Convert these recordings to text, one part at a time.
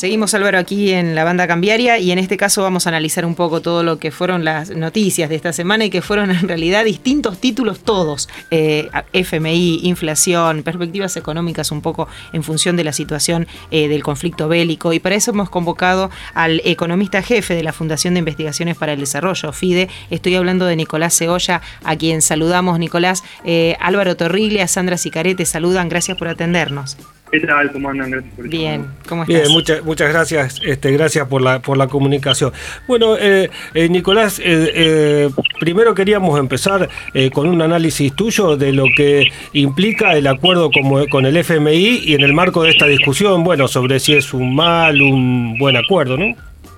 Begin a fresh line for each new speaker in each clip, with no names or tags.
Seguimos Álvaro aquí en la banda cambiaria y en este caso vamos a analizar un poco todo lo que fueron las noticias de esta semana y que fueron en realidad distintos títulos todos. Eh, FMI, inflación, perspectivas económicas un poco en función de la situación eh, del conflicto bélico y para eso hemos convocado al economista jefe de la Fundación de Investigaciones para el Desarrollo, FIDE. Estoy hablando de Nicolás Cebolla, a quien saludamos. Nicolás, eh, Álvaro Torriglia, Sandra Sicarete, saludan. Gracias por atendernos.
¿Qué tal? ¿Cómo andan? Gracias por
Bien, ¿cómo estás?
Bien, muchas, muchas gracias, este, gracias por la, por la comunicación. Bueno, eh, eh, Nicolás, eh, primero queríamos empezar con un análisis tuyo de lo que implica el acuerdo como, con el FMI y en el marco de esta discusión, bueno, sobre si es un mal, un buen acuerdo, ¿no?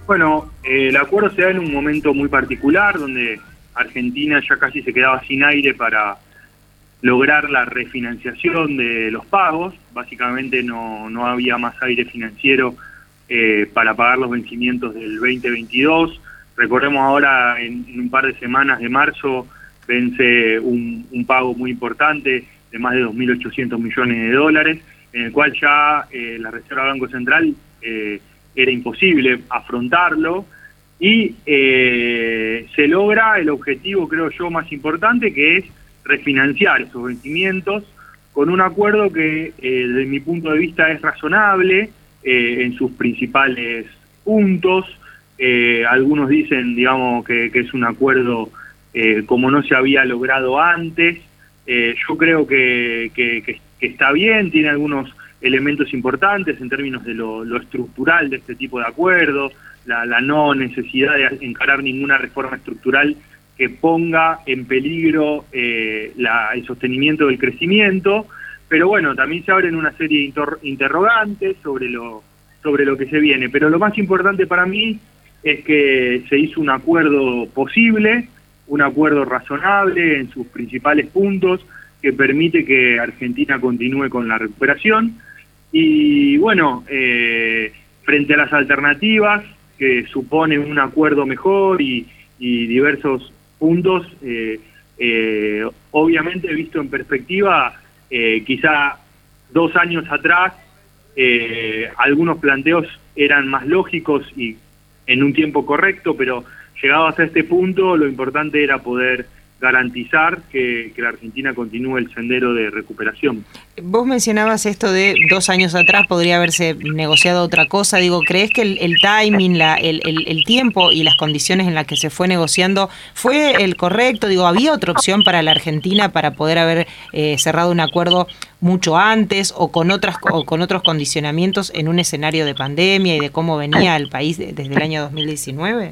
Bueno, el acuerdo se da en un momento muy particular donde Argentina ya casi se quedaba sin aire para lograr la refinanciación de los pagos. Básicamente no, no había más aire financiero eh, para pagar los vencimientos del 2022. Recordemos ahora en, un par de semanas de marzo vence un, pago muy importante de más de 2.800 millones de dólares, en el cual ya eh, la Reserva Banco Central eh, era imposible afrontarlo y se logra el objetivo, creo yo, más importante, que es refinanciar esos vencimientos con un acuerdo que eh, desde mi punto de vista es razonable eh, en sus principales puntos. Eh, algunos dicen, digamos, que, es un acuerdo como no se había logrado antes. yo creo que, está bien, tiene algunos elementos importantes en términos de lo, estructural de este tipo de acuerdo, la, la no necesidad de encarar ninguna reforma estructural que ponga en peligro eh, el sostenimiento del crecimiento, pero bueno, también se abren una serie de interrogantes sobre lo, sobre lo que se viene. Pero lo más importante para mí es que se hizo un acuerdo posible, un acuerdo razonable en sus principales puntos, que permite que Argentina continúe con la recuperación. Y bueno, eh, frente a las alternativas, que supone un acuerdo mejor y, y diversos puntos, eh, eh, obviamente visto en perspectiva, eh, quizá dos años atrás algunos planteos eran más lógicos y en un tiempo correcto, pero llegado hasta este punto lo importante era poder garantizar que, la Argentina continúe el sendero de recuperación.
Vos mencionabas esto de dos años atrás podría haberse negociado otra cosa. Digo, ¿crees que el, timing, la, el, el, tiempo y las condiciones en las que se fue negociando fue el correcto? Digo, ¿había otra opción para la Argentina para poder haber eh, cerrado un acuerdo mucho antes o con, otras, o con otros condicionamientos en un escenario de pandemia y de cómo venía el país desde el año 2019?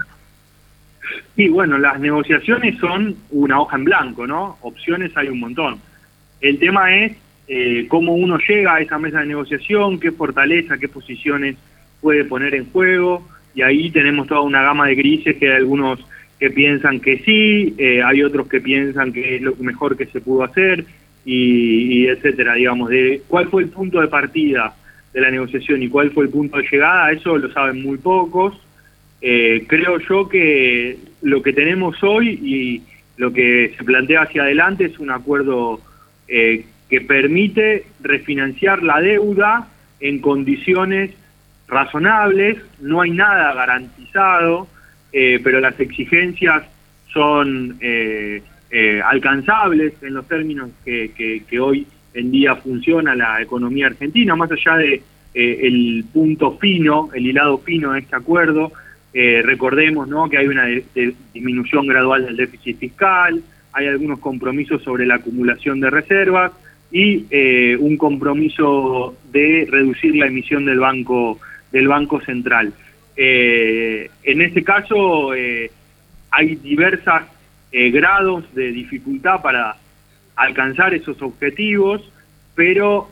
Sí, bueno, las negociaciones son una hoja en blanco, ¿no? Opciones hay un montón. El tema es eh, cómo uno llega a esa mesa de negociación, qué fortaleza, qué posiciones puede poner en juego, y ahí tenemos toda una gama de grises que hay algunos que piensan que sí, eh, hay otros que piensan que es lo mejor que se pudo hacer, y, y etcétera, digamos, de cuál fue el punto de partida de la negociación y cuál fue el punto de llegada, eso lo saben muy pocos, eh, creo yo que lo que tenemos hoy y lo que se plantea hacia adelante es un acuerdo eh, que permite refinanciar la deuda en condiciones razonables, no hay nada garantizado, eh, pero las exigencias son alcanzables en los términos que, que, hoy en día funciona la economía argentina, más allá de el punto fino, el hilado fino de este acuerdo, eh, recordemos ¿no? que hay una disminución gradual del déficit fiscal, hay algunos compromisos sobre la acumulación de reservas y eh, un compromiso de reducir la emisión del banco del banco central. Eh, en este caso hay diversos grados de dificultad para alcanzar esos objetivos, pero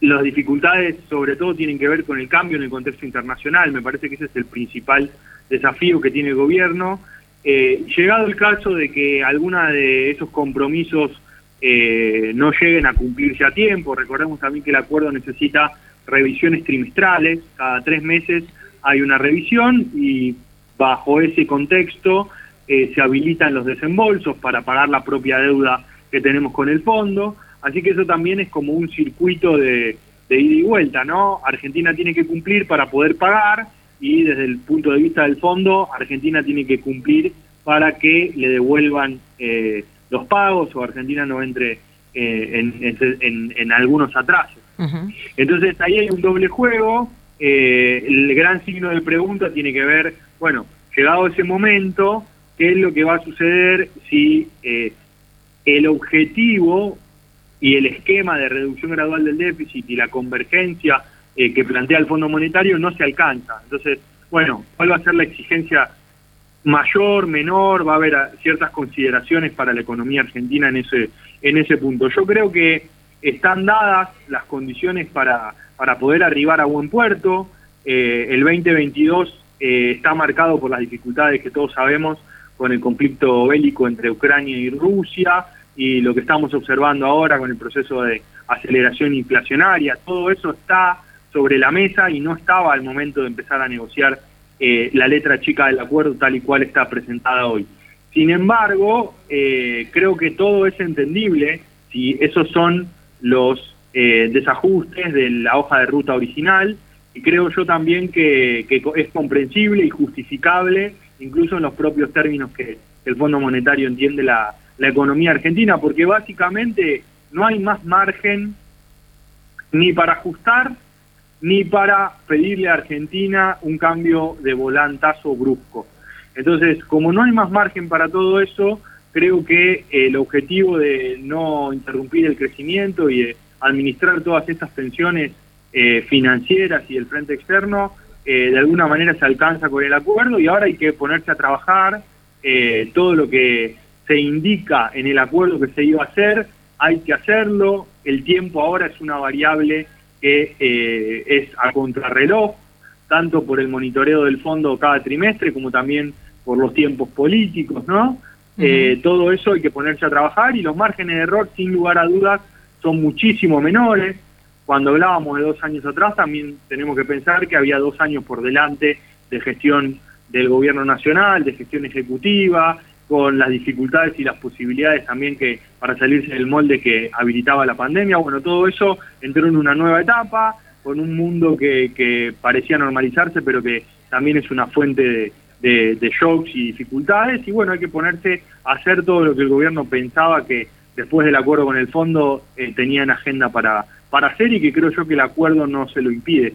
las dificultades sobre todo tienen que ver con el cambio en el contexto internacional, me parece que ese es el principal desafío que tiene el gobierno. Eh, llegado el caso de que alguna de esos compromisos eh, no lleguen a cumplirse a tiempo, recordemos también que el acuerdo necesita revisiones trimestrales, cada tres meses hay una revisión y bajo ese contexto eh, se habilitan los desembolsos para pagar la propia deuda que tenemos con el fondo. Así que eso también es como un circuito de, de ida y vuelta, ¿no? Argentina tiene que cumplir para poder pagar y desde el punto de vista del fondo, Argentina tiene que cumplir para que le devuelvan eh, los pagos o Argentina no entre eh, en, algunos atrasos. Entonces ahí hay un doble juego, eh, el gran signo de pregunta tiene que ver, bueno, llegado ese momento, qué es lo que va a suceder si el objetivo y el esquema de reducción gradual del déficit y la convergencia eh, que plantea el Fondo Monetario no se alcanza. Entonces, bueno, ¿cuál va a ser la exigencia mayor, menor? Va a haber ah, ciertas consideraciones para la economía argentina en ese, en ese punto. Yo creo que están dadas las condiciones para, para poder arribar a buen puerto. Eh, el 2022 eh, está marcado por las dificultades que todos sabemos con el conflicto bélico entre Ucrania y Rusia, y lo que estamos observando ahora con el proceso de aceleración inflacionaria, todo eso está sobre la mesa y no estaba al momento de empezar a negociar eh, la letra chica del acuerdo tal y cual está presentada hoy. Sin embargo, eh, creo que todo es entendible si esos son los eh, desajustes de la hoja de ruta original y creo yo también que, es comprensible y justificable incluso en los propios términos que el Fondo Monetario entiende la, la economía argentina, porque básicamente no hay más margen ni para ajustar ni para pedirle a Argentina un cambio de volantazo brusco. Entonces, como no hay más margen para todo eso, creo que el objetivo de no interrumpir el crecimiento y de administrar todas estas tensiones eh, financieras y el frente externo, eh, de alguna manera se alcanza con el acuerdo y ahora hay que ponerse a trabajar eh, todo lo que se indica en el acuerdo que se iba a hacer, hay que hacerlo, el tiempo ahora es una variable que eh, es a contrarreloj, tanto por el monitoreo del fondo cada trimestre como también por los tiempos políticos, ¿no? Eh, todo eso hay que ponerse a trabajar y los márgenes de error, sin lugar a dudas, son muchísimo menores. Cuando hablábamos de dos años atrás, también tenemos que pensar que había dos años por delante de gestión del gobierno nacional, de gestión ejecutiva, con las dificultades y las posibilidades también que para salirse del molde que habilitaba la pandemia. Bueno, todo eso entró en una nueva etapa, con un mundo que, que parecía normalizarse, pero que también es una fuente de, de, shocks y dificultades. Y bueno, hay que ponerse a hacer todo lo que el gobierno pensaba que después del acuerdo con el fondo eh, tenía en agenda para, para hacer y que creo yo que el acuerdo no se lo impide,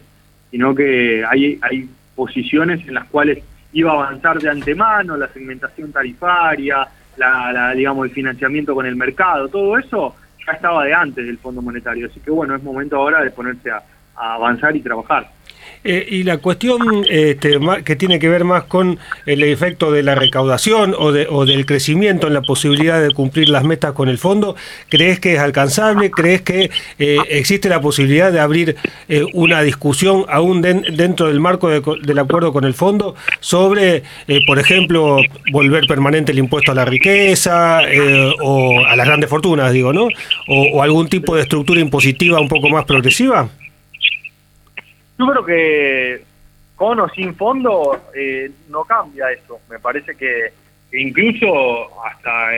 sino que hay, hay posiciones en las cuales iba a avanzar de antemano, la segmentación tarifaria, la, digamos el financiamiento con el mercado, todo eso ya estaba de antes del Fondo Monetario, así que bueno, es momento ahora de ponerse a avanzar y trabajar.
Eh, y la cuestión este, que tiene que ver más con el efecto de la recaudación o, de, o del crecimiento en la posibilidad de cumplir las metas con el fondo, ¿crees que es alcanzable? ¿Crees que eh, existe la posibilidad de abrir eh, una discusión aún dentro del marco del acuerdo con el fondo sobre, por ejemplo, volver permanente el impuesto a la riqueza o a las grandes fortunas, digo, ¿no? o algún tipo de estructura impositiva un poco más progresiva?
Yo creo que con o sin fondo eh, no cambia eso. Me parece que, incluso hasta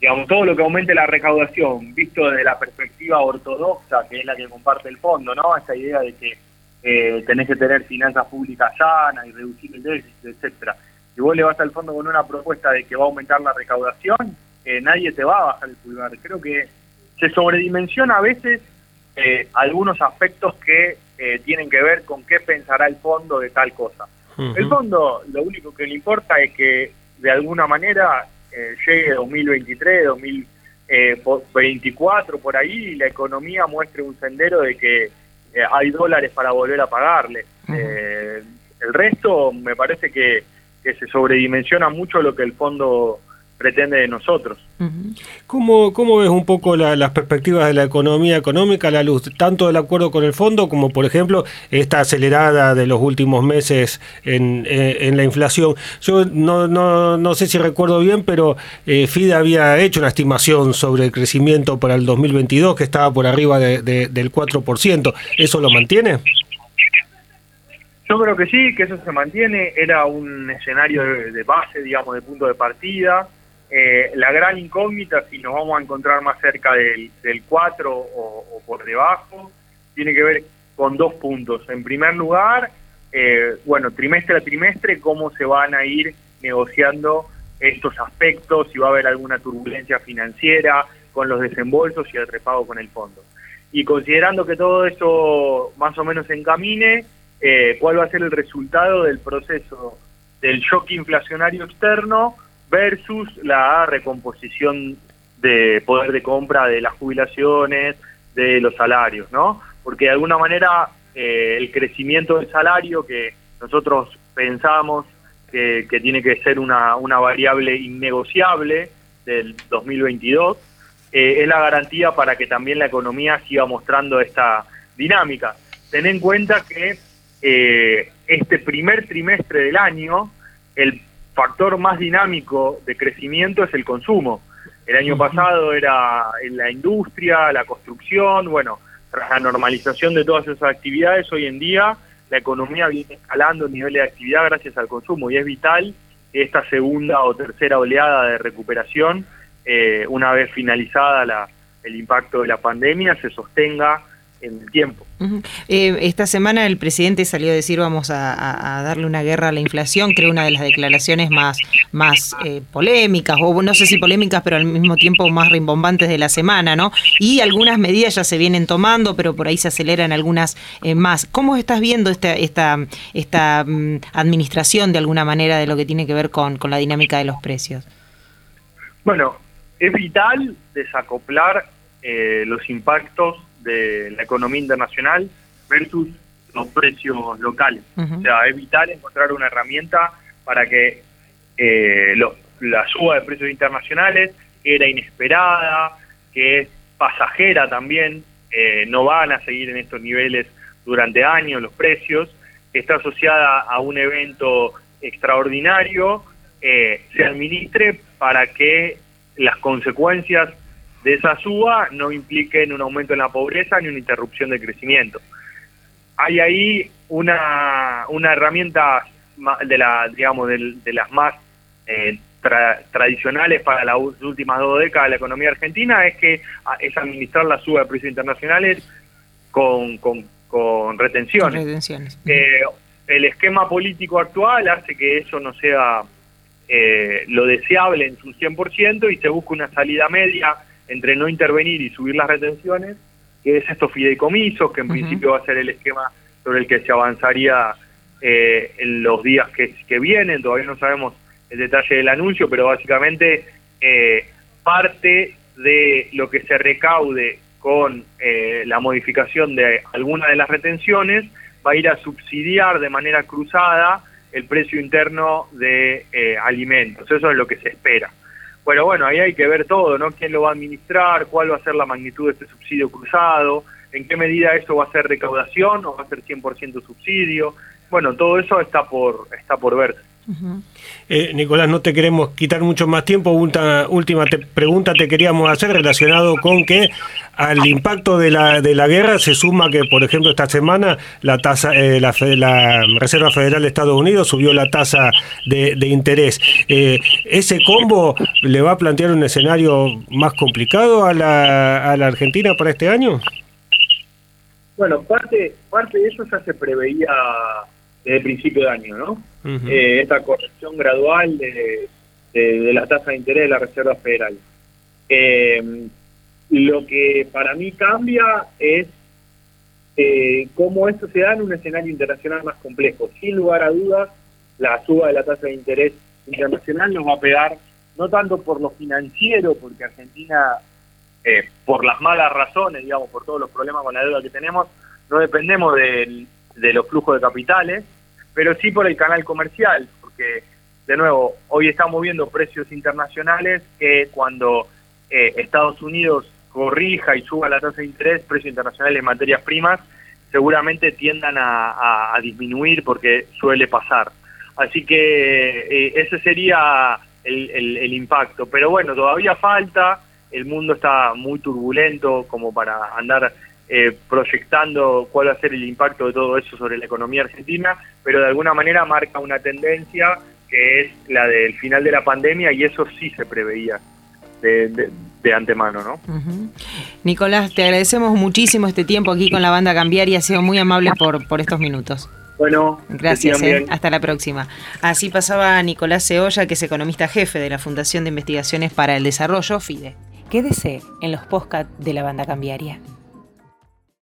digamos todo lo que aumente la recaudación, visto desde la perspectiva ortodoxa, que es la que comparte el fondo, ¿no? Esa idea de que eh, tenés que tener finanzas públicas sanas y reducir el déficit, etcétera. Si vos le vas al fondo con una propuesta de que va a aumentar la recaudación, eh, nadie te va a bajar el pulgar. Creo que se sobredimensiona a veces eh, algunos aspectos que eh, tienen que ver con qué pensará el fondo de tal cosa. El fondo lo único que le importa es que de alguna manera eh, llegue 2023, 2024 por ahí y la economía muestre un sendero de que hay dólares para volver a pagarle. el resto me parece que, que se sobredimensiona mucho lo que el fondo pretende de nosotros.
¿Cómo, ¿Cómo, ves un poco las perspectivas de la economía económica a la luz tanto del acuerdo con el fondo como, por ejemplo, esta acelerada de los últimos meses en, eh, la inflación? Yo no, no, no, sé si recuerdo bien, pero eh, FIDE había hecho una estimación sobre el crecimiento para el 2022 que estaba por arriba de, del 4%. ¿Eso lo mantiene?
Yo creo que sí, que eso se mantiene. Era un escenario de base, digamos, de punto de partida eh, la gran incógnita si nos vamos a encontrar más cerca del, del 4 o, por debajo.
tiene que ver con dos puntos. En primer lugar, eh, bueno, trimestre a trimestre, cómo se van a ir negociando estos aspectos, si va a haber alguna turbulencia financiera con los desembolsos y el repago con el fondo. Y considerando que todo eso más o menos se encamine, eh, cuál va a ser el resultado del proceso del shock inflacionario externo versus la recomposición de poder de compra de las jubilaciones, de los salarios, ¿no? Porque de alguna manera eh, el crecimiento del salario que nosotros pensamos que, tiene que ser una, una variable innegociable del 2022, eh, es la garantía para que también la economía siga mostrando esta dinámica. Ten en cuenta que eh, este primer trimestre del año, el factor más dinámico de crecimiento es el consumo. El año pasado era en la industria, la construcción, bueno, tras la normalización de todas esas actividades, hoy en día la economía viene escalando el nivel de actividad gracias al consumo y es vital que esta segunda o tercera oleada de recuperación, eh, una vez finalizada la, el impacto de la pandemia, se sostenga en el tiempo.
Eh, esta semana el presidente salió a decir vamos a, darle una guerra a la inflación, creo una de las declaraciones más, más eh, polémicas, o no sé si polémicas, pero al mismo tiempo más rimbombantes de la semana, ¿no? Y algunas medidas ya se vienen tomando, pero por ahí se aceleran algunas eh, más. ¿Cómo estás viendo esta, esta, esta mm, administración de alguna manera de lo que tiene que ver con, con la dinámica de los precios?
Bueno, es vital desacoplar los impactos de la economía internacional versus los precios locales. O sea, es vital encontrar una herramienta para que eh, la suba de precios internacionales, que era inesperada, que es pasajera también, eh, no van a seguir en estos niveles durante años los precios, está asociada a un evento extraordinario, eh, se administre para que las consecuencias de esa suba no impliquen un aumento en la pobreza ni una interrupción del crecimiento. Hay ahí una, una herramienta de la digamos de, las más eh, tradicionales para las últimas dos décadas de la economía argentina es que ah, es administrar la suba de precios internacionales con, con, retenciones. Eh, el esquema político actual hace que eso no sea eh, lo deseable en su 100% y se busca una salida media entre no intervenir y subir las retenciones, que es estos fideicomisos, que en principio va a ser el esquema sobre el que se avanzaría eh, en los días que, vienen, todavía no sabemos el detalle del anuncio, pero básicamente eh, parte de lo que se recaude con eh, la modificación de alguna de las retenciones va a ir a subsidiar de manera cruzada el precio interno de alimentos. Eso es lo que se espera. Bueno, bueno, ahí hay que ver todo, ¿no? ¿Quién lo va a administrar? ¿Cuál va a ser la magnitud de este subsidio cruzado? ¿En qué medida eso va a ser recaudación o va a ser 100% subsidio? Bueno, todo eso está por, está por verse.
Eh, Nicolás, no te queremos quitar mucho más tiempo. Última, última pregunta te queríamos hacer relacionado con que al impacto de la, de la guerra se suma que, por ejemplo, esta semana la tasa, eh, la, la, Reserva Federal de Estados Unidos subió la tasa de, interés. Eh, ¿Ese combo le va a plantear un escenario más complicado a la, a la Argentina para este año?
Bueno, parte, parte de eso ya se preveía desde el principio de año, ¿no? Eh, esta corrección gradual de, de, la tasa de interés de la Reserva Federal. Eh, lo que para mí cambia es eh, cómo esto se da en un escenario internacional más complejo. Sin lugar a dudas, la suba de la tasa de interés internacional nos va a pegar, no tanto por lo financiero, porque Argentina, por las malas razones, digamos, por todos los problemas con la deuda que tenemos, no dependemos de los flujos de capitales, pero sí por el canal comercial, porque de nuevo, hoy estamos viendo precios internacionales que cuando eh, Estados Unidos corrija y suba la tasa de interés, precios internacionales de materias primas, seguramente tiendan a, disminuir porque suele pasar. Así que eh, ese sería el, el, impacto. Pero bueno, todavía falta, el mundo está muy turbulento como para andar eh, proyectando cuál va a ser el impacto de todo eso sobre la economía argentina, pero de alguna manera marca una tendencia que es la del final de la pandemia y eso sí se preveía.
de antemano, ¿no?
Nicolás, te agradecemos muchísimo este tiempo aquí con la banda Cambiaria, ha sido muy amable por, por estos minutos.
Bueno,
gracias, eh. hasta la próxima. Así pasaba Nicolás Ceolla, que es economista jefe de la Fundación de Investigaciones para el Desarrollo, FIDE. Quédese en los podcast de la banda Cambiaria.